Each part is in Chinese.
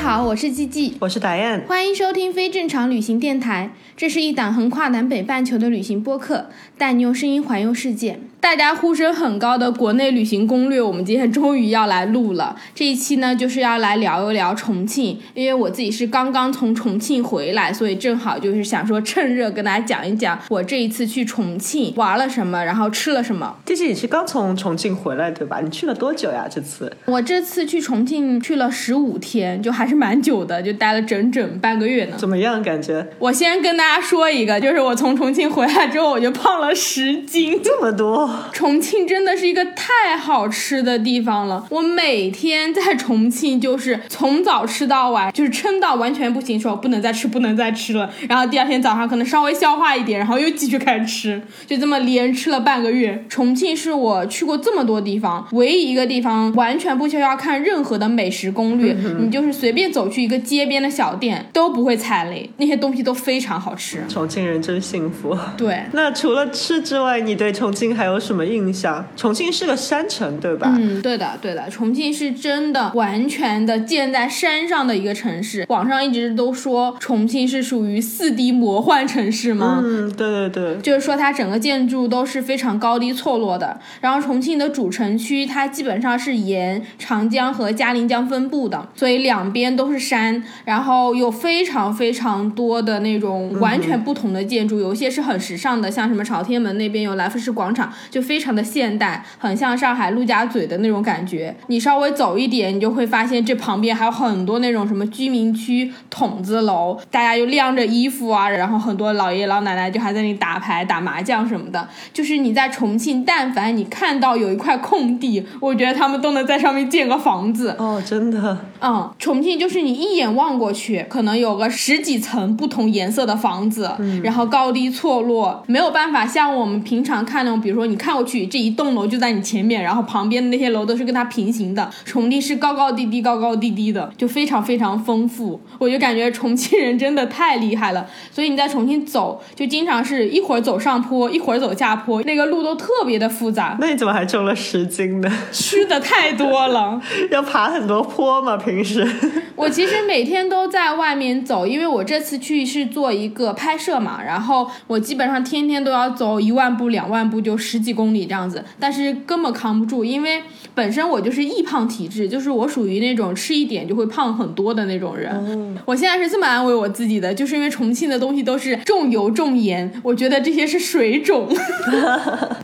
好，我是季季。我是达燕，欢迎收听非正常旅行电台，这是一档横跨南北半球的旅行播客，带你用声音环游世界。大家呼声很高的国内旅行攻略，我们今天终于要来录了。这一期呢，就是要来聊一聊重庆，因为我自己是刚刚从重庆回来，所以正好就是想说趁热跟大家讲一讲我这一次去重庆玩了什么，然后吃了什么。弟弟，你是刚从重庆回来对吧？你去了多久呀？这次我这次去重庆去了十五天，就还是蛮久的，就待了整整半个月呢。怎么样？感觉我先跟大家说一个，就是我从重庆回来之后，我就胖了十斤。这么多？重庆真的是一个太好吃的地方了，我每天在重庆就是从早吃到晚，就是撑到完全不行，说不能再吃，不能再吃了。然后第二天早上可能稍微消化一点，然后又继续开始吃，就这么连吃了半个月。重庆是我去过这么多地方唯一一个地方完全不需要看任何的美食攻略，你就是随便走去一个街边的小店都不会踩雷，那些东西都非常好吃。重庆人真幸福。对，那除了吃之外，你对重庆还有什么印象？重庆是个山城对吧？嗯，对的，对的，重庆是真的完全的建在山上的一个城市。网上一直都说重庆是属于四 D 魔幻城市吗？嗯，对对对。就是说它整个建筑都是非常高低错落的。然后重庆的主城区它基本上是沿长江和嘉陵江分布的，所以两边都是山，然后有非常非常多的那种完全不同的建筑，有一些是很时尚的，像什么朝天门那边有来福士广场，就非常的现代，很像上海陆家嘴的那种感觉。你稍微走一点，你就会发现这旁边还有很多那种什么居民区筒子楼，大家又晾着衣服啊，然后很多老爷爷老奶奶就还在那里打牌、打麻将什么的。就是你在重庆，但凡你看到有一块空地，我觉得他们都能在上面建个房子。哦，真的。嗯，重庆就是你一眼望过去，可能有个十几层不同颜色的房子，然后高低错落，没有办法像我们平常看那种，比如说你看过去这一栋楼就在你前面，然后旁边的那些楼都是跟它平行的。重庆是高高低低、高高低低的，就非常非常丰富。我就感觉重庆人真的太厉害了，所以你在重庆走，就经常是一会儿走上坡，一会儿走下坡，那个路都特别的复杂，那你怎么还重了十斤呢？吃的太多了。要爬很多坡嘛？平时？我其实每天都在外面走，因为我这次去是做一个拍摄嘛，然后我基本上天天都要走一万步、两万步，就十几公里这样子，但是根本扛不住，因为本身我就是易胖体质，就是我属于那种吃一点就会胖很多的那种人。我现在是这么安慰我自己的，就是因为重庆的东西都是重油重盐，我觉得这些是水肿。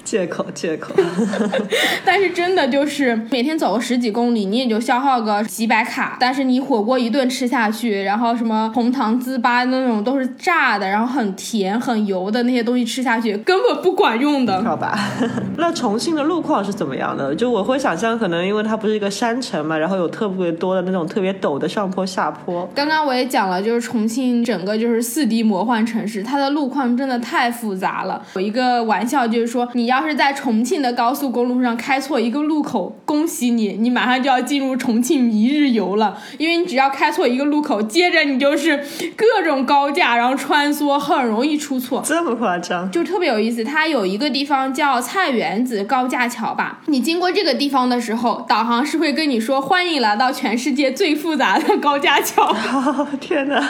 借 口借口。但是真的就是每天走个十几公里，你也就消耗个几百卡。但是你火锅一顿吃下去，然后什么红糖糍粑那种都是炸的，然后很甜很油的那些东西吃下去根本不管用的。好吧，那重庆的路况是怎么样的？就我会想象，可能因为它不是一个山城嘛，然后有特别多的那种特别陡的上坡下坡。刚刚我也讲了，就是重庆整个就是四 D 魔幻城市，它的路况真的太复杂了。有一个玩笑就是说，你要是在重庆的高速公路上开错一个路口，恭喜你，你马上就要进入重庆一日游了，因为你只要开错一个路口，接着你就是各种高架，然后穿梭，很容易出错。这么夸张？就特别有意思，它有一个地方叫菜园子高架桥吧。你经过这个地方的时候，导航是会跟你说欢迎来到全世界最复杂的高架桥。哦，天哪，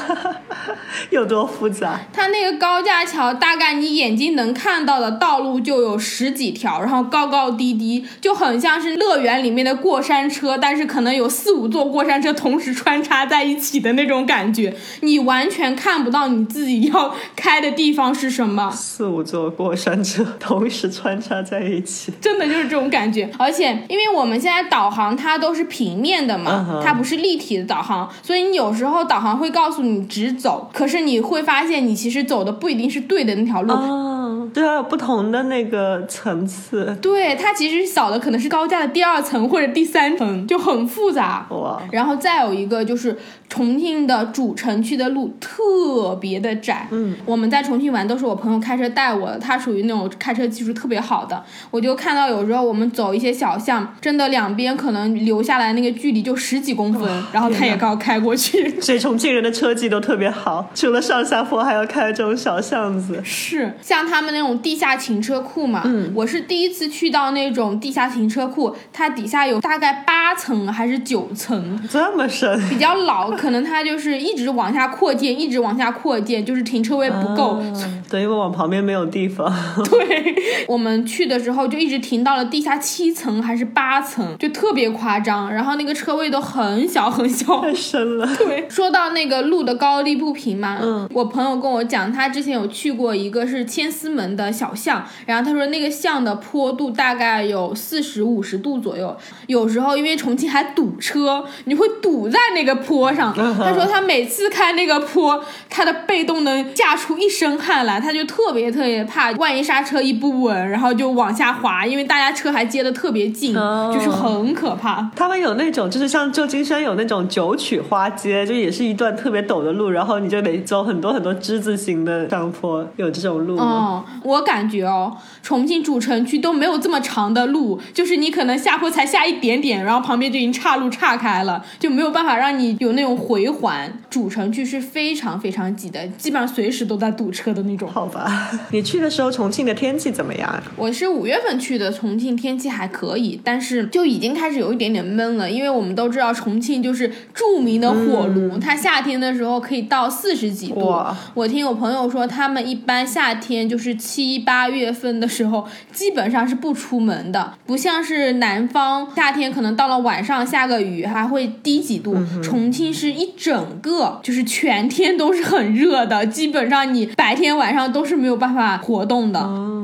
有多复杂？它那个高架桥，大概你眼睛能看到的道路就有十几条，然后高高低低，就很像是乐园里面的过山车，但是可能有四五座过山车同时穿插在一起的那种感觉，你完全看不到你自己要开的地方是什么。四五座过山车同时穿插在一起，真的就是这种感觉。而且，因为我们现在导航它都是平面的嘛，它不是立体的导航，所以你有时候导航会告诉你直走，可是你会发现你其实走的不一定是对的那条路。哦，就它有不同的那个层次。对，它其实扫的可能是高架的第二层或者第三层，就很复杂。哇，然后再有一个就是重庆的主城区的路特别的窄，嗯，我们在重庆玩都是我朋友开车带我的，他属于那种开车技术特别好的，我就看到有时候我们走一些小巷，真的两边可能留下来那个距离就十几公分，然后他也刚开过去。所以重庆人的车技都特别好，除了上下坡，还要开这种小巷子。是，像他们那种地下停车库嘛，嗯。我是第一次去到那种地下停车库，它底下有大概八层还是九层，这么深，比较老，可能它就是一直往下扩建，一直往下扩建，就是停车位不够。嗯对，因为往旁边没有地方。对，我们去的时候就一直停到了地下七层还是八层，就特别夸张。然后那个车位都很小很小，太深了。对，说到那个路的高低不平嘛，嗯，我朋友跟我讲，他之前有去过一个是千丝门的小巷，然后他说那个巷的坡度大概有四十五十度左右，有时候因为重庆还堵车，你会堵在那个坡上。嗯他说他每次开那个坡，他的被动能架出一身汗来，他就特别特别怕，万一刹车一不稳，然后就往下滑，因为大家车还接的特别近，哦就是很可怕。他们有那种，就是像旧金山有那种九曲花街，就也是一段特别陡的路，然后你就得走很多很多之字形的上坡，有这种路吗？哦，我感觉哦，重庆主城区都没有这么长的路，就是你可能下坡才下一点点，然后旁边就已经岔路岔开了，就没有办法让你有那种回环。主城区是非常非常挤的，基本上随时都在堵车的那种。好吧，你去的时候重庆的天气怎么样？我是五月份去的，重庆天气还可以，但是就已经开始有一点点闷了，因为我们都知道重庆就是著名的火炉，它夏天的时候可以到四十几度。我听我朋友说，他们一般夏天就是七八月份的时候，基本上是不出门的，不像是南方夏天可能到了晚上下个雨还会低几度，重庆是是一整个就是全天都是很热的，基本上你白天晚上都是没有办法活动的。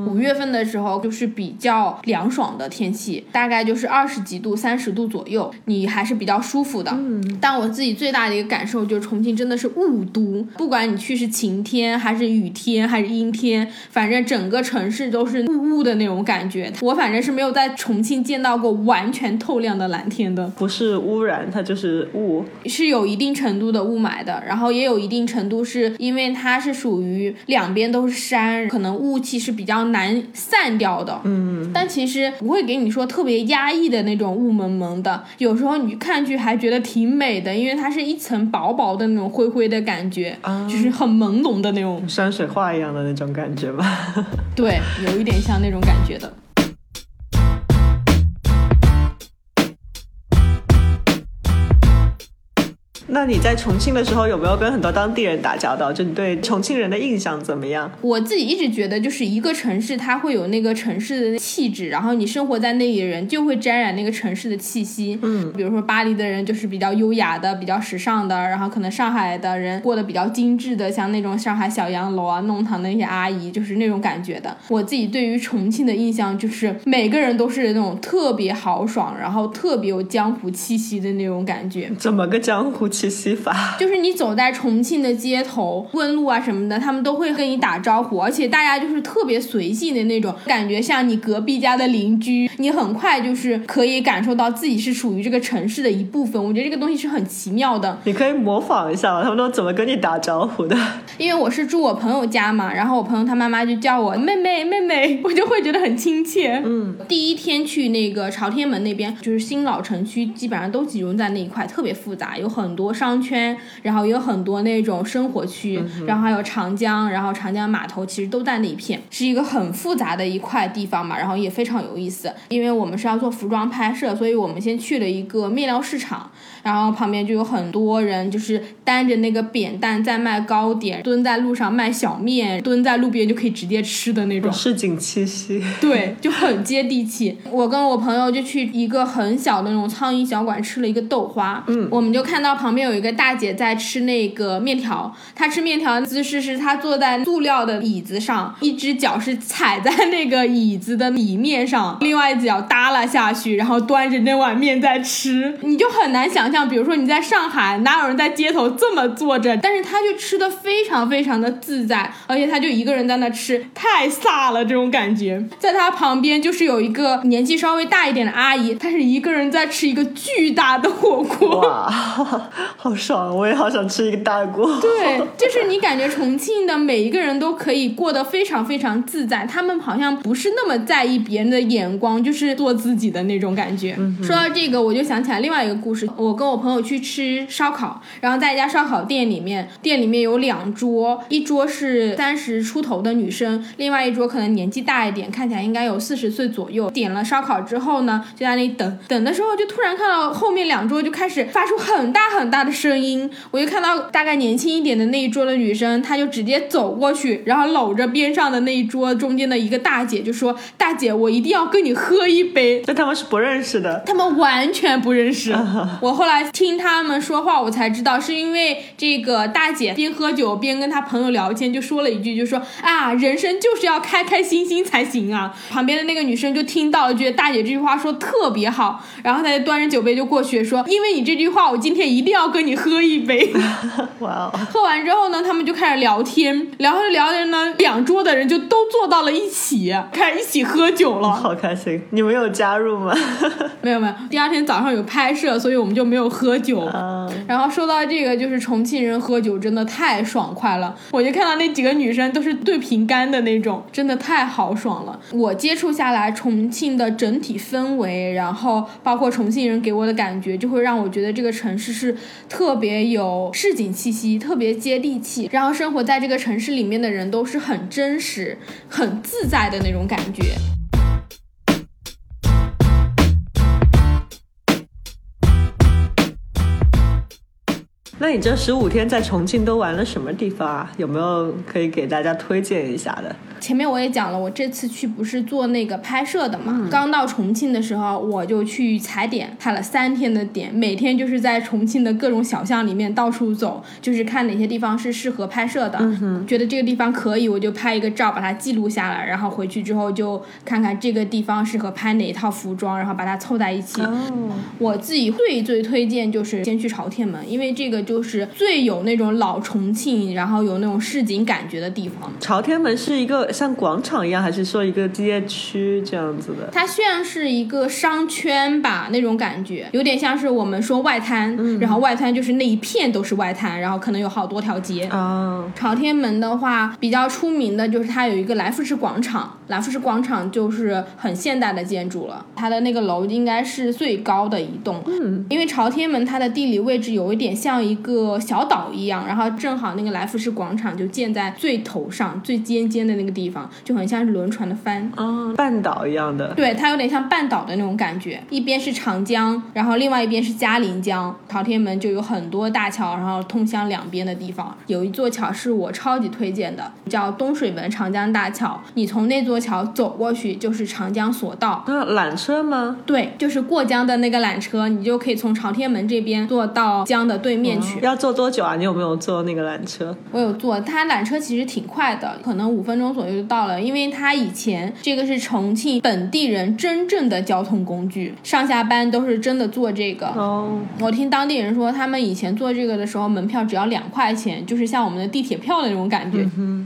五月份的时候就是比较凉爽的天气，大概就是二十几度、三十度左右，你还是比较舒服的。嗯，但我自己最大的一个感受就是重庆真的是雾都，不管你去是晴天还是雨天还是阴天，反正整个城市都是雾雾的那种感觉。我反正是没有在重庆见到过完全透亮的蓝天的。不是污染，它就是雾。是有一定程度的雾霾的，然后也有一定程度是因为它是属于两边都是山，可能雾气是比较难散掉的。嗯，但其实不会给你说特别压抑的那种雾蒙蒙的，有时候你看上去还觉得挺美的，因为它是一层薄薄的那种灰灰的感觉，就是很朦胧的那种，山水画一样的那种感觉吧。对，有一点像那种感觉的。那你在重庆的时候有没有跟很多当地人打交道？就你对重庆人的印象怎么样？我自己一直觉得，就是一个城市，它会有那个城市的气质，然后你生活在那里的人就会沾染那个城市的气息。嗯，比如说巴黎的人就是比较优雅的、比较时尚的，然后可能上海的人过得比较精致的，像那种上海小洋楼啊、弄堂的那些阿姨，就是那种感觉的。我自己对于重庆的印象就是每个人都是那种特别豪爽，然后特别有江湖气息的那种感觉。怎么个江湖气息法？就是你走在重庆的街头问路啊什么的，他们都会跟你打招呼，而且大家就是特别随性的那种，感觉像你隔壁家的邻居，你很快就是可以感受到自己是属于这个城市的一部分。我觉得这个东西是很奇妙的，你可以模仿一下吗？他们都怎么跟你打招呼的？因为我是住我朋友家嘛，然后我朋友他妈妈就叫我妹妹妹妹，我就会觉得很亲切。嗯，第一天去那个朝天门那边，就是新老城区，基本上都集中在那一块，特别复杂，有很多商圈，然后也有很多那种生活区，然后还有长江，然后长江码头其实都在那一片，是一个很复杂的一块地方嘛，然后也非常有意思。因为我们是要做服装拍摄，所以我们先去了一个面料市场，然后旁边就有很多人就是担着那个扁担在卖糕点，蹲在路上卖小面，蹲在路边就可以直接吃的那种。市井气息。对，就很接地气。我跟我朋友就去一个很小的那种苍蝇小馆吃了一个豆花，嗯，我们就看到旁边边有一个大姐在吃那个面条，她吃面条的姿势是她坐在塑料的椅子上，一只脚是踩在那个椅子的里面上，另外一只脚耷拉下去，然后端着那碗面在吃。你就很难想象，比如说你在上海，哪有人在街头这么坐着？但是她就吃的非常非常的自在，而且她就一个人在那吃，太飒了这种感觉。在她旁边就是有一个年纪稍微大一点的阿姨，她是一个人在吃一个巨大的火锅。哇，好爽！我也好想吃一个大锅。对，就是你感觉重庆的每一个人都可以过得非常非常自在，他们好像不是那么在意别人的眼光，就是做自己的那种感觉。说到这个，我就想起来另外一个故事。我跟我朋友去吃烧烤，然后在一家烧烤店里面，店里面有两桌，一桌是三十出头的女生，另外一桌可能年纪大一点，看起来应该有四十岁左右。点了烧烤之后呢，就在那里等，等的时候就突然看到后面两桌就开始发出很大很大的声音，我就看到大概年轻一点的那一桌的女生，她就直接走过去，然后搂着边上的那一桌中间的一个大姐，就说：“大姐，我一定要跟你喝一杯。”但他们是不认识的。他们完全不认识。我后来听他们说话，我才知道是因为这个大姐边喝酒边跟她朋友聊天，就说了一句，就说啊，人生就是要开开心心才行啊。旁边的那个女生就听到了，觉得大姐这句话说特别好，然后她就端着酒杯就过去说，因为你这句话，我今天一定要跟你喝一杯。哇哦，喝完之后呢，他们就开始聊天，聊着聊着呢，两桌的人就都坐到了一起，开始一起喝酒了。好开心！你们有加入吗？没有没有，第二天早上有拍摄，所以我们就没有喝酒。啊，然后说到这个，就是重庆人喝酒真的太爽快了。我就看到那几个女生都是对瓶干的那种，真的太豪爽了。我接触下来，重庆的整体氛围，然后包括重庆人给我的感觉，就会让我觉得这个城市是特别有市井气息，特别接地气。然后生活在这个城市里面的人都是很真实、很自在的那种感觉。那你这十五天在重庆都玩了什么地方啊？有没有可以给大家推荐一下的？前面我也讲了，我这次去不是做那个拍摄的嘛。刚到重庆的时候，我就去踩点，踩了三天的点，每天就是在重庆的各种小巷里面到处走，就是看哪些地方是适合拍摄的。觉得这个地方可以，我就拍一个照，把它记录下来，然后回去之后就看看这个地方适合拍哪一套服装，然后把它凑在一起。哦，我自己最最推荐就是先去朝天门，因为这个就是最有那种老重庆，然后有那种市井感觉的地方。朝天门是一个像广场一样，还是说一个街区这样子的？它像是一个商圈吧，那种感觉，有点像是我们说外滩，然后外滩就是那一片都是外滩，然后可能有好多条街。啊，朝天门的话，比较出名的就是它有一个来福士广场，来福士广场就是很现代的建筑了，它的那个楼应该是最高的一栋。嗯，因为朝天门它的地理位置有一点像一个小岛一样，然后正好那个来福士广场就建在最头上、最尖尖的那个地方，就很像是轮船的帆。啊，半岛一样的。对，它有点像半岛的那种感觉，一边是长江，然后另外一边是嘉陵江。朝天门就有很多大桥，然后通向两边的地方。有一座桥是我超级推荐的，叫东水门长江大桥。你从那座桥走过去就是长江索道，那缆车吗？对，就是过江的那个缆车，你就可以从朝天门这边坐到江的对面去。要坐多久啊？你有没有坐那个缆车？我有坐，它缆车其实挺快的，可能五分钟左右就到了。因为它以前这个是重庆本地人真正的交通工具，上下班都是真的坐这个。哦，我听当地人说，他们以前坐这个的时候，门票只要两块钱，就是像我们的地铁票的那种感觉。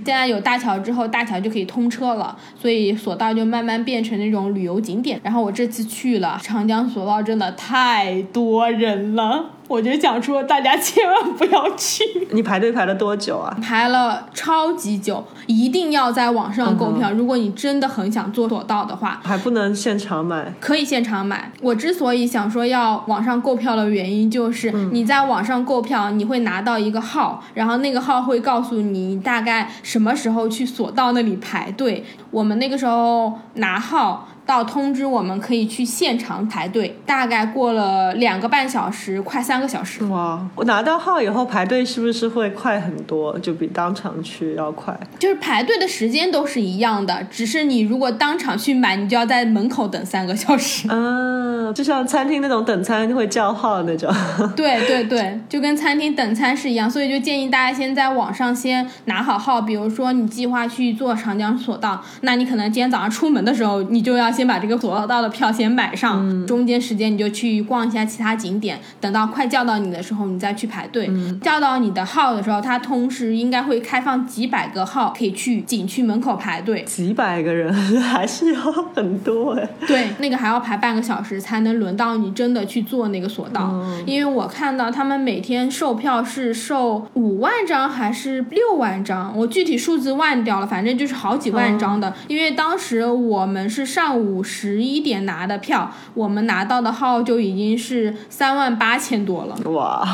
现在有大桥之后，大桥就可以通车了，所以索道就慢慢变成那种旅游景点。然后我这次去了长江索道，真的太多人了，我就想说大家千万不要去。你排队排了多久啊？排了超级久，一定要在网上购票。如果你真的很想做索道的话，还不能现场买？可以现场买。我之所以想说要网上购票的原因，就是你在网上购票，你会拿到一个号，然后那个号会告诉你大概什么时候去索道那里排队。我们那个时候拿号。到通知我们可以去现场排队，大概过了两个半小时，快三个小时。哇，我拿到号以后排队是不是会快很多？就比当场去要快？就是排队的时间都是一样的，只是你如果当场去买，你就要在门口等三个小时。啊，就像餐厅那种等餐会叫号那种。对对对，就跟餐厅等餐是一样，所以就建议大家先在网上先拿好号。比如说你计划去坐长江索道，那你可能今天早上出门的时候，你就要先把这个索道的票先买上，中间时间你就去逛一下其他景点，等到快叫到你的时候，你再去排队。叫到你的号的时候，它同时应该会开放几百个号，可以去景区门口排队。几百个人还是要很多哎。对，那个还要排半个小时才能轮到你真的去坐那个索道，因为我看到他们每天售票是售五万张还是六万张，我具体数字忘掉了，反正就是好几万张的。因为当时我们是上午十一点拿的票，我们拿到的号就已经是三万八千多了。哇，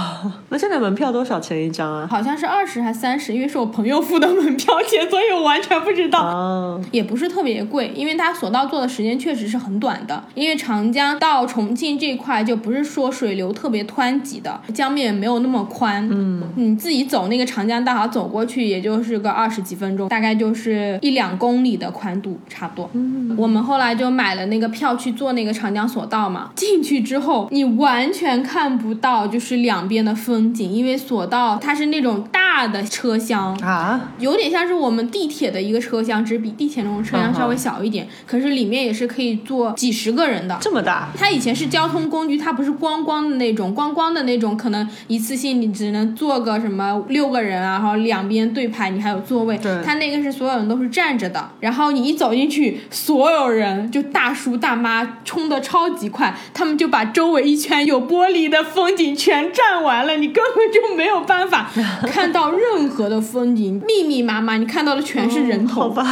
那现在门票多少钱一张啊？好像是二十还三十，因为是我朋友付的门票 钱，所以我完全不知道。哦，也不是特别贵，因为它索道坐的时间确实是很短的。因为长江到重庆这块就不是说水流特别湍急的，江面没有那么宽。嗯，你自己走那个长江大桥走过去，也就是个二十几分钟，大概就是一两公里的宽度，差不多。嗯，我们后来就买了那个票去坐那个长江索道嘛。进去之后，你完全看不到就是两边的风景，因为索道它是那种大的车厢，啊，有点像是我们地铁的一个车厢，只是比地铁那种车厢稍微小一点，可是里面也是可以坐几十个人的。这么大？它以前是交通工具，它不是光光的那种，光光的那种可能一次性你只能坐个什么六个人啊，然后两边对排，你还有座位。对它那个是所有人都是站着的，然后你一走进去，所有人就大叔大妈冲的超级快，他们就把周围一圈有玻璃的风景全占完了，你根本就没有办法 看到任何的风景，密密麻麻，你看到的全是人头。好吧，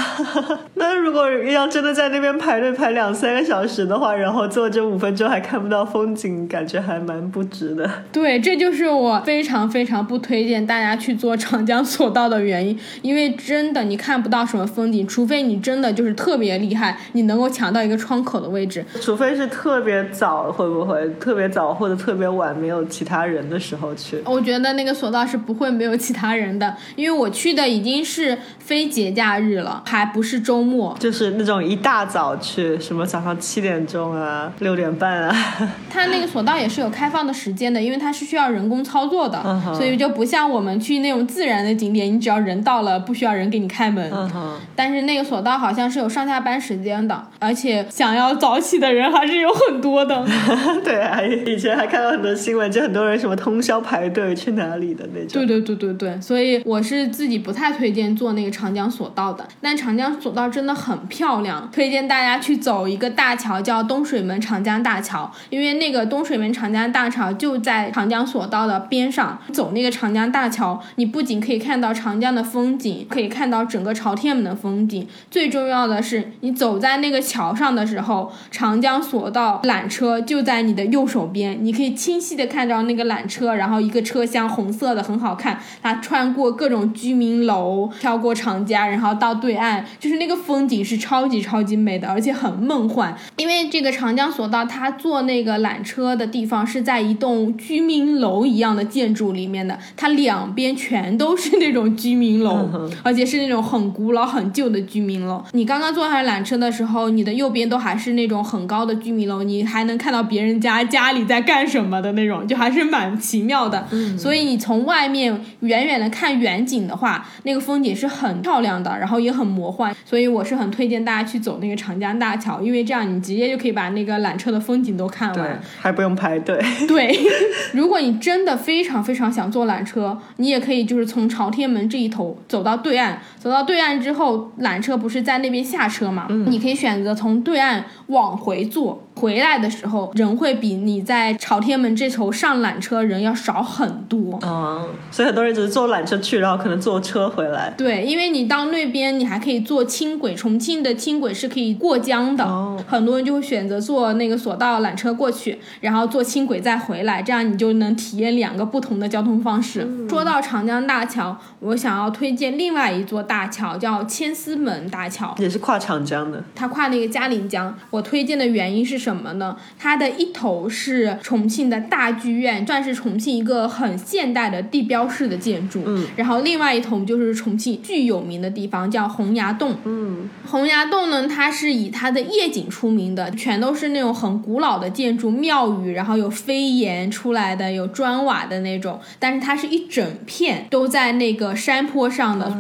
那如果要真的在那边排队排两三个小时的话，然后坐这五分钟还看不到风景，感觉还蛮不值的。对，这就是我非常非常不推荐大家去坐长江索道的原因，因为真的你看不到什么风景，除非你真的就是特别厉害，你能够抢到一个窗口的位置。除非是特别早，会不会特别早或者特别晚没有其他人的时候去？我觉得那个索道是不会没有其他人的，因为我去的已经是非节假日了，还不是周末。就是那种一大早去，什么早上七点钟啊、六点半啊，它那个索道也是有开放的时间的，因为它是需要人工操作的，所以就不像我们去那种自然的景点，你只要人到了，不需要人给你开门。嗯哼，但是那个索道好像是有上下班时间的，而且想要早起的人还是有很多的。对啊，以前还看到很多新闻，就很多人什么通宵排队去哪里的那种。对对对对对，所以我是自己不太推荐坐那个长江索道的，但长江索道真的很漂亮，推荐大家去走一个大桥，叫东水门长江大桥，因为那个东水门长江大桥就在长江索道的边上。走那个长江大桥，你不仅可以看到长江的风景，可以看到整个朝天门的风景，最重要的是，你走在那个桥上的时候，长江索道缆车就在你的右手边，你可以清晰的看到那个缆车，然后一个车厢红色的很好看，它穿过各种居民楼，飘过长江，然后到对岸，就是那个风景是超级超级美的，而且很梦幻。因为这个长江索道，它坐那个缆车的地方是在一栋居民楼一样的建筑里面的，它两边全都是那种居民楼，而且是那种很古老、很旧的居民楼。你刚刚坐上缆车的时候，你的右边都还是那种很高的居民楼，你还能看到别人家家里在干什么的那种，就还是蛮奇妙的。所以你从外面远远的看远景的话，那个风景是很漂亮的，然后也很魔幻。所以我是很推荐大家去走那个长江大桥，因为这样你直接就可以把那个缆车的风景都看完。，还不用排队。对，如果你真的非常非常想坐缆车，你也可以就是从朝天门这一头走到对岸，走到对岸之后，缆车不是在那边下车嘛？你可以选择从对岸往回坐。回来的时候，人会比你在朝天门这头上缆车人要少很多。嗯，所以很多人只是坐缆车去，然后可能坐车回来。对，因为你到那边，你还可以坐轻轨，重庆的轻轨是可以过江的，哦很多人就会选择坐那个索道缆车过去，然后坐轻轨再回来，这样你就能体验两个不同的交通方式。说到长江大桥，我想要推荐另外一座大桥，叫千厮门大桥。也是跨长江的，它跨那个嘉陵江，我推荐的原因是什么呢？它的一头是重庆的大剧院，算是重庆一个很现代的地标式的建筑。嗯，然后另外一头就是重庆巨有名的地方，叫洪崖洞。嗯，洪崖洞呢，它是以它的夜景出名的，全都是那种很很古老的建筑庙宇，然后有飞檐出来的，有砖瓦的那种，但是它是一整片都在那个山坡上的。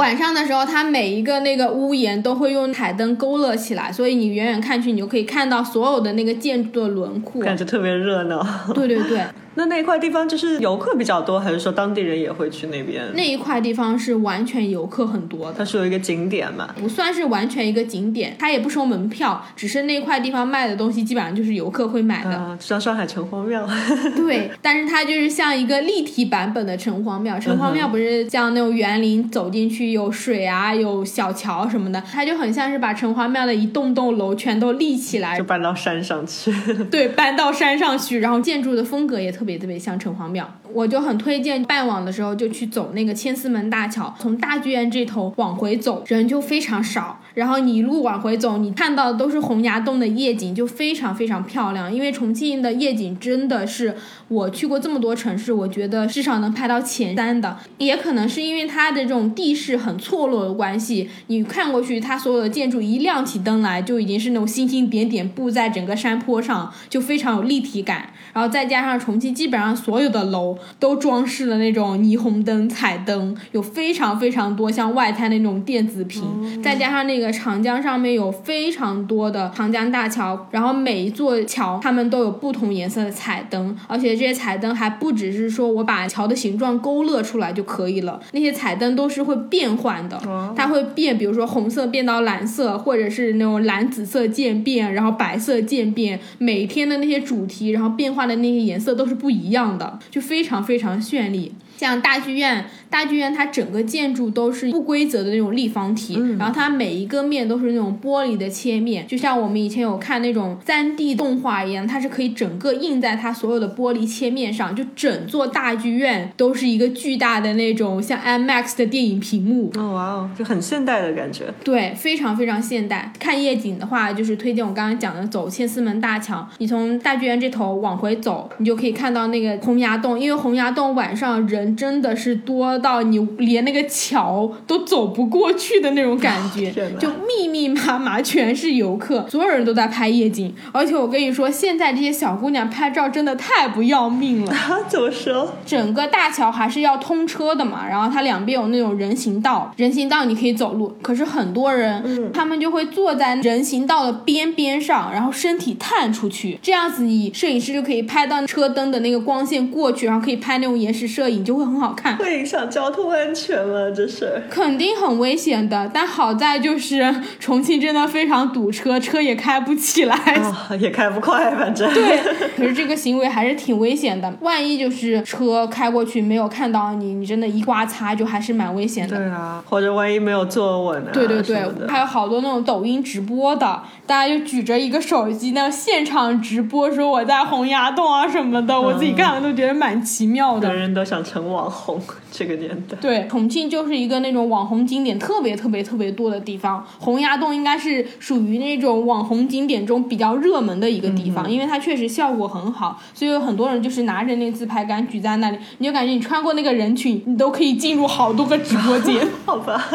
晚上的时候，它每一个那个屋檐都会用彩灯勾勒起来，所以你远远看去，你就可以看到所有的那个建筑的轮廓。感觉特别热闹。对对对，那那一块地方就是游客比较多，还是说当地人也会去那边？那一块地方是完全游客很多的。它是有一个景点嘛？不算是完全一个景点，它也不收门票，只是那块地方卖的东西基本上就是游客会买的。啊，像上海城隍庙。对，但是它就是像一个立体版本的城隍庙。城隍庙不是像那种园林走进去有水啊，有小桥什么的，它就很像是把城隍庙的一栋栋楼全都立起来就，搬到山上去。对，搬到山上去，然后建筑的风格也特别特别像城隍庙。我就很推荐傍晚的时候就去走那个千厮门大桥，从大剧院这头往回走，人就非常少。然后你一路往回走，你看到的都是洪崖洞的夜景，就非常非常漂亮。因为重庆的夜景真的是我去过这么多城市，我觉得至少能排到前三的。也可能是因为它的这种地势很错落的关系，你看过去，它所有的建筑一亮起灯来，就已经是那种星星点点布在整个山坡上，就非常有立体感。然后再加上重庆基本上所有的楼都装饰了那种霓虹灯、彩灯，有非常非常多像外滩那种电子屏，再加上那个长江上面有非常多的长江大桥，然后每一座桥它们都有不同颜色的彩灯，而且这些彩灯还不只是说我把桥的形状勾勒出来就可以了，那些彩灯都是会变换的，它会变，比如说红色变到蓝色，或者是那种蓝紫色渐变，然后白色渐变，每天的那些主题，然后变化的那些颜色都是不一样的，就非常非常绚丽。像大剧院，大剧院它整个建筑都是不规则的那种立方体，然后它每一个面都是那种玻璃的切面，就像我们以前有看那种3 D 动画一样，它是可以整个印在它所有的玻璃切面上，就整座大剧院都是一个巨大的那种像 IMAX 的电影屏幕。哦哇哦，就很现代的感觉。对，非常非常现代。看夜景的话，就是推荐我刚刚讲的走千厮门大桥。你从大剧院这头往回走，你就可以看到那个洪崖洞，因为洪崖洞晚上人真的是多到你连那个桥都走不过去的那种感觉 就密密麻麻全是游客，所有人都在拍夜景。而且我跟你说，现在这些小姑娘拍照真的太不要命了。啊，怎么说？整个大桥还是要通车的嘛，然后它两边有那种人行道，人行道你可以走路，可是很多人、他们就会坐在人行道的边边上，然后身体探出去，这样子你摄影师就可以拍到车灯的那个光线过去，然后可以拍那种延时摄影，就会很好看。会影响交通安全吗？这是。肯定很危险的，但好在就是重庆真的非常堵车，车也开不起来。啊，也开不快，反正。对，可是这个行为还是挺危险的，万一就是车开过去没有看到你，你真的一刮擦就还是蛮危险的。对啊，或者万一没有坐稳啊，对对对还有好多那种抖音直播的，大家就举着一个手机，那现场直播说我在洪崖洞啊什么的，我自己看了都觉得蛮奇妙的。人人都想成网红，这个年代。对，重庆就是一个那种网红景点特别特别特别多的地方。洪崖洞应该是属于那种网红景点中比较热门的一个地方，因为它确实效果很好，所以有很多人就是拿着那自拍杆举在那里，你就感觉你穿过那个人群，你都可以进入好多个直播间。好吧，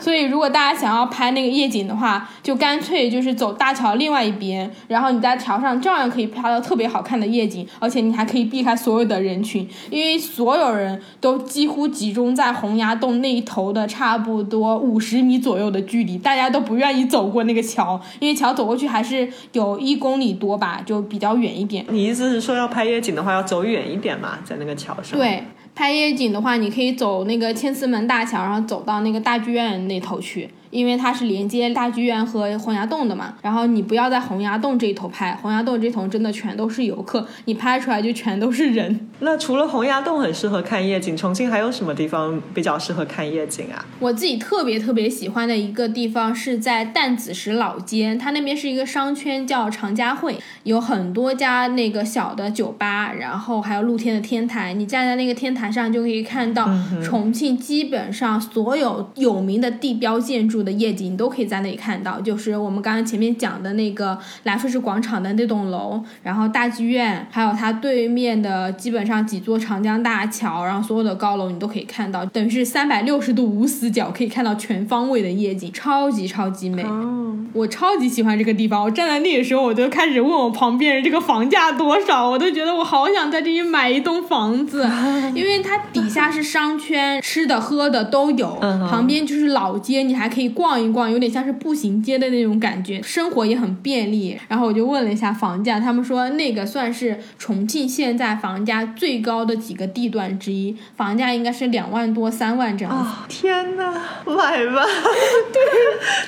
所以，如果大家想要拍那个夜景的话，就干脆就是走大桥另外一边，然后你在桥上照样可以拍到特别好看的夜景，而且你还可以避开所有的人群，因为所有人都几乎集中在洪崖洞那一头的差不多五十米左右的距离，大家都不愿意走过那个桥，因为桥走过去还是有一公里多吧，就比较远一点。你意思是说要拍夜景的话，要走远一点嘛，在那个桥上？，对，拍夜景的话，你可以走那个千厮门大桥，然后走到那个大剧院那头去，因为它是连接大剧院和洪崖洞的嘛。然后你不要在洪崖洞这一头拍，洪崖洞这头真的全都是游客，你拍出来就全都是人。那除了洪崖洞很适合看夜景，重庆还有什么地方比较适合看夜景啊？我自己特别特别喜欢的一个地方是在弹子石老街，它那边是一个商圈，叫长嘉汇，有很多家那个小的酒吧，然后还有露天的天台。你站在那个天台上，就可以看到重庆基本上所有有名的地标建筑筑的夜景，你都可以在那里看到。就是我们刚刚前面讲的那个来福士广场的那栋楼，然后大剧院，还有它对面的基本上几座长江大桥，然后所有的高楼你都可以看到，等于是三百六十度无死角，可以看到全方位的夜景，超级超级美。哦，我超级喜欢这个地方，我站在那里的时候，我就开始问我旁边人这个房价多少，我都觉得我好想在这里买一栋房子，因为它底下是商圈，吃的喝的都有，旁边就是老街，你还可以逛一逛，有点像是步行街的那种感觉，生活也很便利。然后我就问了一下房价，他们说那个算是重庆现在房价最高的几个地段之一，房价应该是两万多、三万这样天哪，买吧！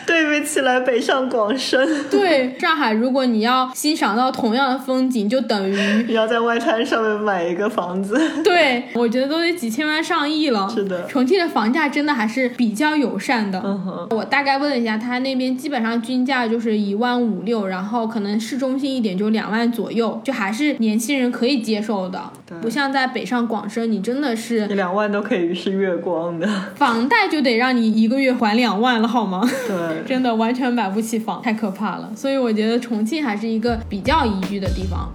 对，对比起来北上广深，对，上海如果你要欣赏到同样的风景，就等于你要在外滩上面买一个房子。对，我觉得都得几千万上亿了。是的重庆的房价真的还是比较友善的。嗯哼，我大概问了一下，他那边基本上均价就是一万五六，然后可能市中心一点就两万左右，就还是年轻人可以接受的，对不像在北上广深，你真的是你两万都可以是月光的。房贷就得让你一个月还两万了，好吗？对，真的完全买不起房，太可怕了。所以我觉得重庆还是一个比较宜居的地方。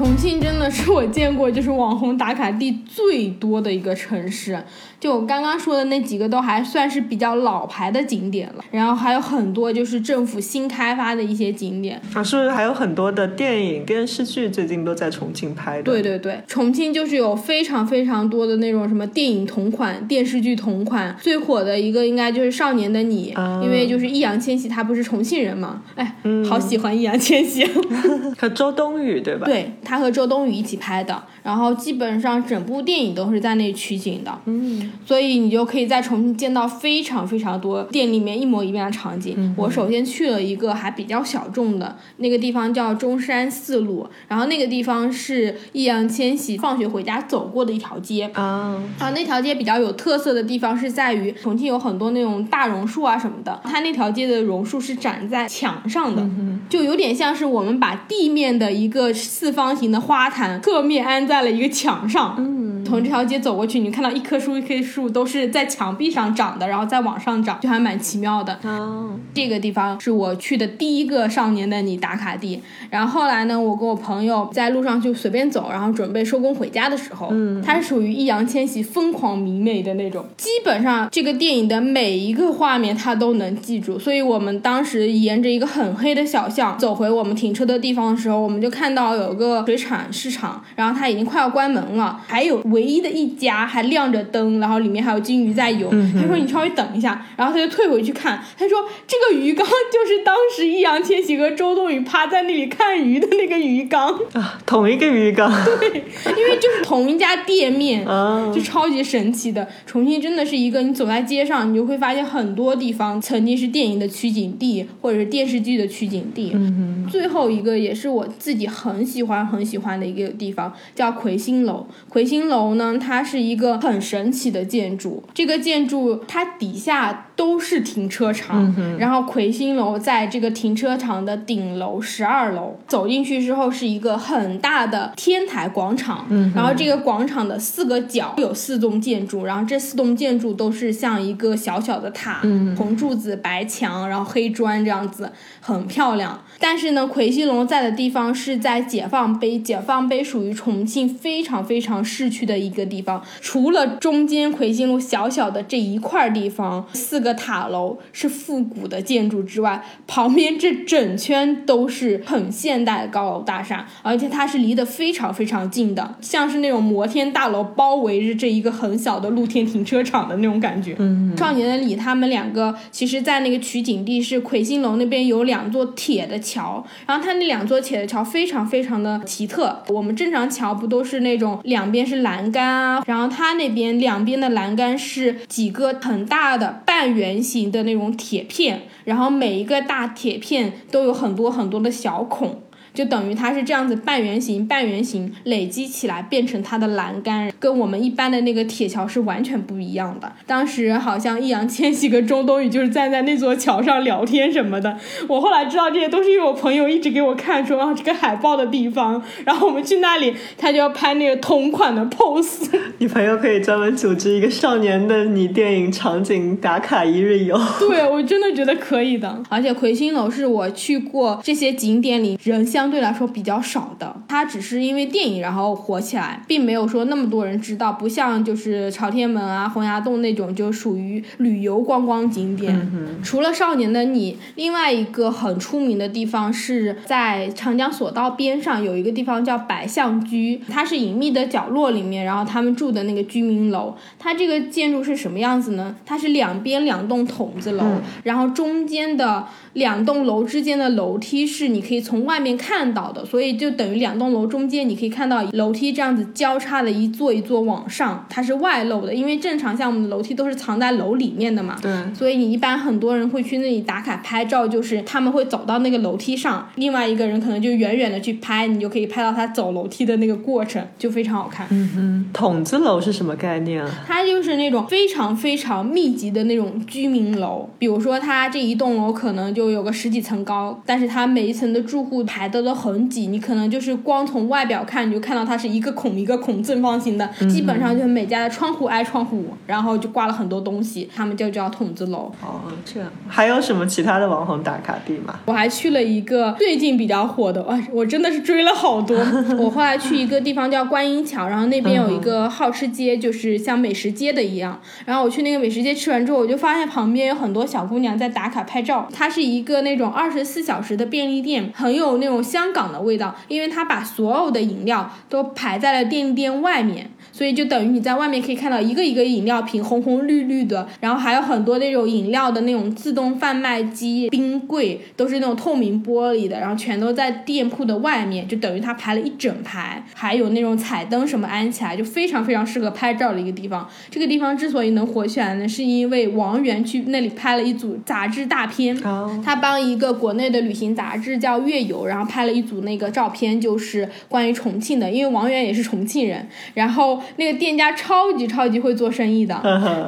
重庆真的是我见过就是网红打卡地最多的一个城市，就我刚刚说的那几个都还算是比较老牌的景点了，然后还有很多就是政府新开发的一些景点，啊，是不是还有很多的电影、电视剧最近都在重庆拍的？对对对，重庆就是有非常非常多的那种什么电影同款、电视剧同款，最火的一个应该就是《少年的你》啊因为就是易烊千玺他不是重庆人嘛，哎，好喜欢易烊千玺。和周冬雨对吧？，对他和周冬雨一起拍的，然后基本上整部电影都是在那取景的，嗯，所以你就可以在重庆见到非常非常多店里面一模一样的场景。我首先去了一个还比较小众的那个地方，叫中山四路，然后那个地方是易烊千玺放学回家走过的一条街。啊，啊，那条街比较有特色的地方是在于重庆有很多那种大榕树啊什么的，它那条街的榕树是长在墙上的，就有点像是我们把地面的一个四方形的花坛侧面安在了一个墙上。嗯，从这条街走过去，你看到一棵树一棵树都是在墙壁上长的，然后再往上长，就还蛮奇妙的。哦，这个地方是我去的第一个少年的你打卡地。然后后来呢，我跟我朋友在路上就随便走，然后准备收工回家的时候，嗯，它是属于易烊千玺疯狂迷妹的那种，基本上这个电影的每一个画面他都能记住。所以我们当时沿着一个很黑的小巷走回我们停车的地方的时候，我们就看到有个水产市场，然后它已经快要关门了，还有唯一的一家还亮着灯，然后里面还有金鱼在游。他说你稍微等一下，然后他就退回去看，他说这个鱼缸就是当时易烊千玺和周冬雨趴在那里看鱼的那个鱼缸，啊，同一个鱼缸。对因为就是同一家店面。啊，就超级神奇的，重庆真的是一个你走在街上，你就会发现很多地方曾经是电影的取景地，或者是电视剧的取景地。嗯最后一个也是我自己很喜欢很喜欢的一个地方，叫魁星楼。魁星楼呢，它是一个很神奇的建筑，这个建筑它底下都是停车场，然后魁星楼在这个停车场的顶楼十二楼，走进去之后是一个很大的天台广场，然后这个广场的四个角有四栋建筑，然后这四栋建筑都是像一个小小的塔，红柱子、白墙，然后黑砖这样子，很漂亮。但是呢，魁星楼在的地方是在解放碑，解放碑属于重庆非常非常市区的一个地方，除了中间魁星路小小的这一块地方，四个塔楼是复古的建筑之外，旁边这整圈都是很现代的高楼大厦，而且它是离得非常非常近的，像是那种摩天大楼包围着这一个很小的露天停车场的那种感觉。嗯，少年的你他们两个，其实，在那个取景地是魁星楼那边有两座铁的桥，然后它那两座铁的桥非常非常的奇特。我们正常桥不都是那种两边是栏杆啊，然后它那边两边的栏杆是几个很大的半圆圆形的那种铁片，然后每一个大铁片都有很多很多的小孔。就等于它是这样子半圆形、半圆形累积起来变成它的栏杆，跟我们一般的那个铁桥是完全不一样的。当时好像易烊千玺跟周冬雨就是站在那座桥上聊天什么的。我后来知道这些都是因为我朋友一直给我看说啊这个海报的地方，然后我们去那里，他就要拍那个同款的 pose。你朋友可以专门组织一个少年的你电影场景打卡一日游。对，我真的觉得可以的。而且魁星楼是我去过这些景点里人相对来说比较少的，它只是因为电影然后火起来，并没有说那么多人知道，不像就是朝天门啊、洪崖洞那种就属于旅游观光景点。除了少年的你，另外一个很出名的地方是在长江索道边上有一个地方叫百象居，它是隐秘的角落里面，然后他们住的那个居民楼，它这个建筑是什么样子呢？它是两边两栋筒子楼，然后中间的两栋楼之间的楼梯是你可以从外面看到的，所以就等于两栋楼中间你可以看到楼梯这样子交叉的一座一座往上，它是外露的，因为正常像我们的楼梯都是藏在楼里面的嘛。对，所以你一般很多人会去那里打卡拍照，就是他们会走到那个楼梯上，另外一个人可能就远远的去拍，你就可以拍到他走楼梯的那个过程，就非常好看。嗯哼筒子楼是什么概念啊？它就是那种非常非常密集的那种居民楼，比如说它这一栋楼可能就有个十几层高，但是它每一层的住户排的都很挤，你可能就是光从外表看你就看到它是一个孔一个孔正方形的，基本上就是每家的窗户挨窗户，然后就挂了很多东西，他们就叫筒子楼。哦，这样。还有什么其他的网红打卡地吗？我还去了一个最近比较火的，哇，我真的是追了好多。我后来去一个地方叫观音桥，然后那边有一个好吃街，就是像美食街的一样。然后我去那个美食街吃完之后，我就发现旁边有很多小姑娘在打卡拍照。它是一个那种二十四小时的便利店，很有那种香港的味道，因为他把所有的饮料都排在了便利店外面。所以就等于你在外面可以看到一个一个饮料瓶红红绿绿的，然后还有很多那种饮料的那种自动贩卖机、冰柜，都是那种透明玻璃的，然后全都在店铺的外面，就等于它排了一整排，还有那种彩灯什么安起来，就非常非常适合拍照的一个地方。这个地方之所以能火起来呢，是因为王源去那里拍了一组杂志大片，哦，他帮一个国内的旅行杂志叫《月游》，然后拍了一组那个照片，就是关于重庆的，因为王源也是重庆人，然后那个店家超级超级会做生意的，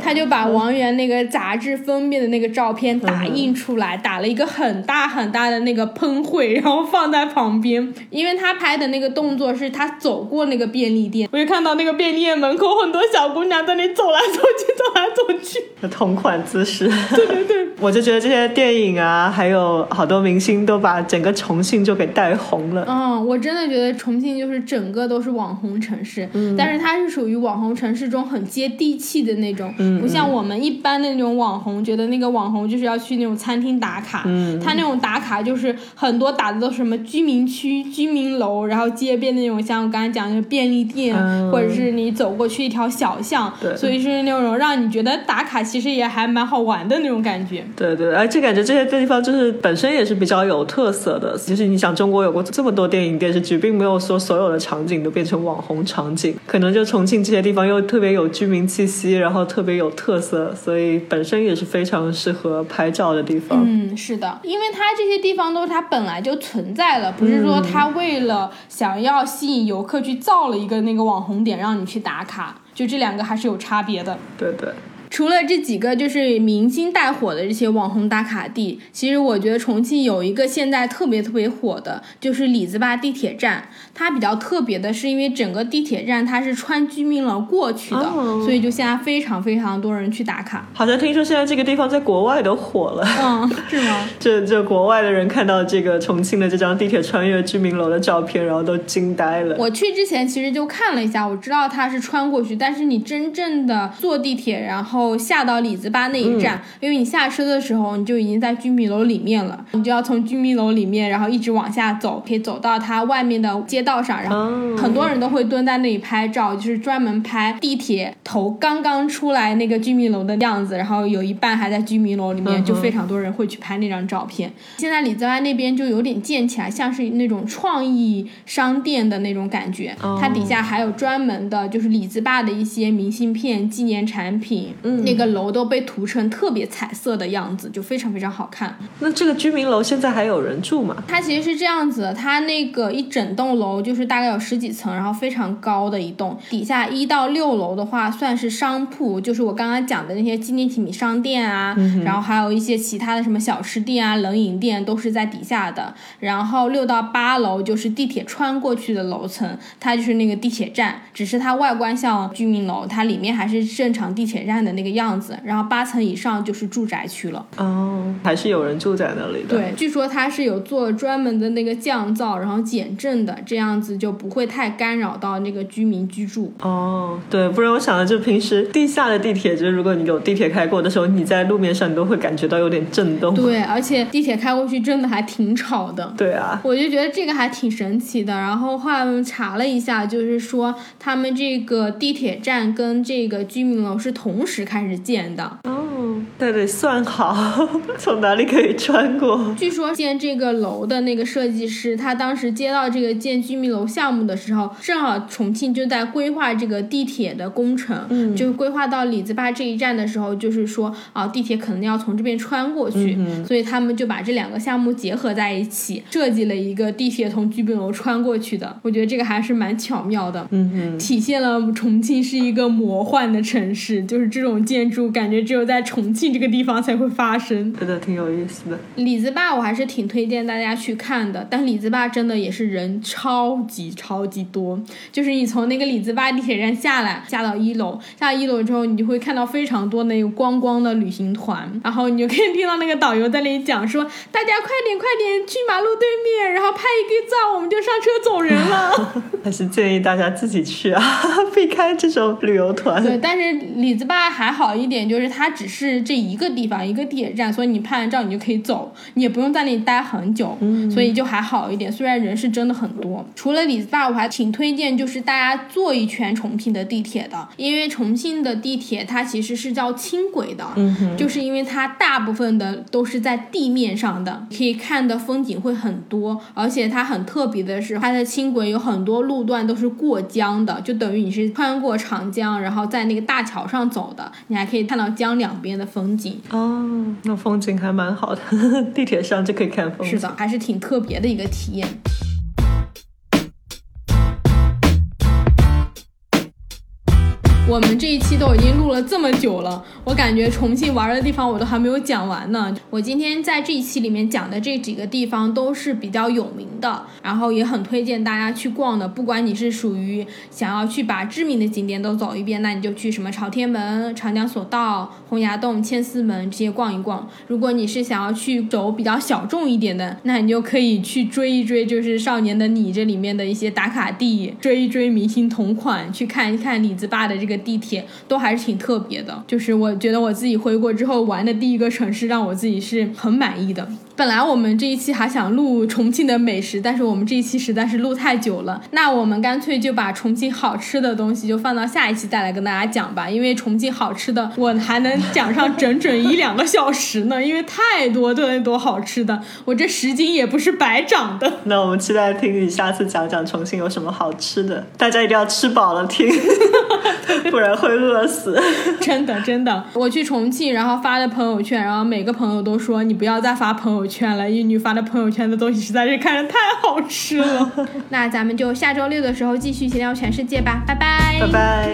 他就把王源那个杂志封面的那个照片打印出来，打了一个很大很大的那个喷绘，然后放在旁边，因为他拍的那个动作是他走过那个便利店，我就看到那个便利店门口很多小姑娘在那里走来走去，走来走去。同款姿势。对对对，我就觉得这些电影啊，还有好多明星都把整个重庆就给带红了。嗯，我真的觉得重庆就是整个都是网红城市，但是它是属于网红城市中很接地气的那种，不像我们一般的那种网红，觉得那个网红就是要去那种餐厅打卡，嗯，他那种打卡就是很多打的都是什么居民区、居民楼，然后街边那种像我刚才讲的便利店，或者是你走过去一条小巷，对所以是那种让你觉得打卡其实也还蛮好玩的那种感觉。对对，而且感觉这些地方就是本身也是比较有特色的。其实你想，中国有过这么多电影电视剧，并没有说所有的场景都变成网红场景，可能就重庆这些地方又特别有居民气息，然后特别有特色，所以本身也是非常适合拍照的地方。嗯，是的，因为它这些地方都是它本来就存在了，不是说它为了想要吸引游客去造了一个那个网红点让你去打卡，就这两个还是有差别的。对对。除了这几个就是明星带火的这些网红打卡地，其实我觉得重庆有一个现在特别特别火的，就是李子坝地铁站。它比较特别的是，因为整个地铁站它是穿居民楼过去的，哦所以就现在非常非常多人去打卡。好像听说现在这个地方在国外都火了。嗯，是吗？这这国外的人看到这个重庆的这张地铁穿越居民楼的照片，然后都惊呆了。我去之前其实就看了一下，我知道它是穿过去，但是你真正的坐地铁，然后下到李子坝那一站，因为你下车的时候你就已经在居民楼里面了，你就要从居民楼里面，然后一直往下走，可以走到它外面的街道上，然后哦很多人都会蹲在那里拍照，就是专门拍地铁头刚刚出来那个居民楼的样子，然后有一半还在居民楼里面，就非常多人会去拍那张照片。现在李子湾那边就有点建起来，像是那种创意商店的那种感觉。哦它底下还有专门的，就是李子坝的一些明信片、纪念产品，嗯那个楼都被涂成特别彩色的样子，就非常非常好看。那这个居民楼现在还有人住吗？它其实是这样子的，它那个一整栋楼就是大概有十几层，然后非常高的一栋，底下一到六楼的话算是商铺，就是我刚刚讲的那些纪念品商店啊，然后还有一些其他的什么小吃店啊、冷饮店都是在底下的。然后六到八楼就是地铁穿过去的楼层，它就是那个地铁站，只是它外观像居民楼，它里面还是正常地铁站的那个样子。然后八层以上就是住宅区了。哦，还是有人住在那里的。，对，据说它是有做专门的那个降噪，然后减震的，这样子就不会太干扰到那个居民居住。哦，对，不然我想的就平时地下的地铁，就是如果你有地铁开过的时候，你在路面上你都会感觉到有点震动。对，而且地铁开过去真的还挺吵的。对啊，我就觉得这个还挺神奇的。然后后来我们查了一下，就是说他们这个地铁站跟这个居民楼是同时开始建的。那得算好 从哪里可以穿过。据说建这个楼的那个设计师，他当时接到这个建居民楼项目的时候，正好重庆就在规划这个地铁的工程，嗯，就是规划到李子坝这一站的时候，就是说啊，地铁可能要从这边穿过去，所以他们就把这两个项目结合在一起，设计了一个地铁从居民楼穿过去的。我觉得这个还是蛮巧妙的，嗯嗯，体现了重庆是一个魔幻的城市，就是这种建筑感觉只有在重庆这个地方才会发生。真的挺有意思的。李子坝我还是挺推荐大家去看的，但李子坝真的也是人超级超级多。就是你从那个李子坝地铁站下来，下到一楼，下到一楼之后，你就会看到非常多那个观光的旅行团，然后你就可以听到那个导游在那里讲说：“大家快点快点去马路对面，然后拍一个照，我们就上车走人了。”还 是建议大家自己去啊，避开这种旅游团。对，但是李子坝还好一点，就是它只是这一个地方一个地铁站，所以你拍完照你就可以走，你也不用在那里待很久，所以就还好一点。虽然人是真的很多，除了李子坝，我还挺推荐就是大家坐一圈重庆的地铁的，因为重庆的地铁它其实是叫轻轨的，就是因为它大部分的都是在地面上的，可以看的风景会很多，而且它很特别的是，它的轻轨有很多路段都是过江的，就等于你是穿过长江，然后在那个大桥上走的，你还可以看到江两边的风景。哦，那风景还蛮好的，地铁上就可以看风景。是的，还是挺特别的一个体验。我们这一期都已经录了这么久了，我感觉重庆玩的地方我都还没有讲完呢。我今天在这一期里面讲的这几个地方都是比较有名的，然后也很推荐大家去逛的。不管你是属于想要去把知名的景点都走一遍，那你就去什么朝天门、长江索道、洪崖洞、千丝门这些逛一逛。如果你是想要去走比较小众一点的，那你就可以去追一追，就是《少年的你》这里面的一些打卡地，追一追明星同款，去看一看李子坝的这个地铁，都还是挺特别的。就是我觉得我自己回国之后玩的第一个城市，让我自己是很满意的。本来我们这一期还想录重庆的美食，但是我们这一期实在是录太久了，那我们干脆就把重庆好吃的东西就放到下一期再来跟大家讲吧。因为重庆好吃的，我还能讲上整整一两个小时呢，因为太多太多好吃的，我这十斤也不是白长的。那我们期待听你下次讲讲重庆有什么好吃的，大家一定要吃饱了听，不然会饿死。真的真的，我去重庆，然后发的朋友圈，然后每个朋友都说你不要再发朋友圈了，因为你发的朋友圈的东西实在是看着太好吃了。那咱们就下周六的时候继续闲聊全世界吧，拜拜，拜拜。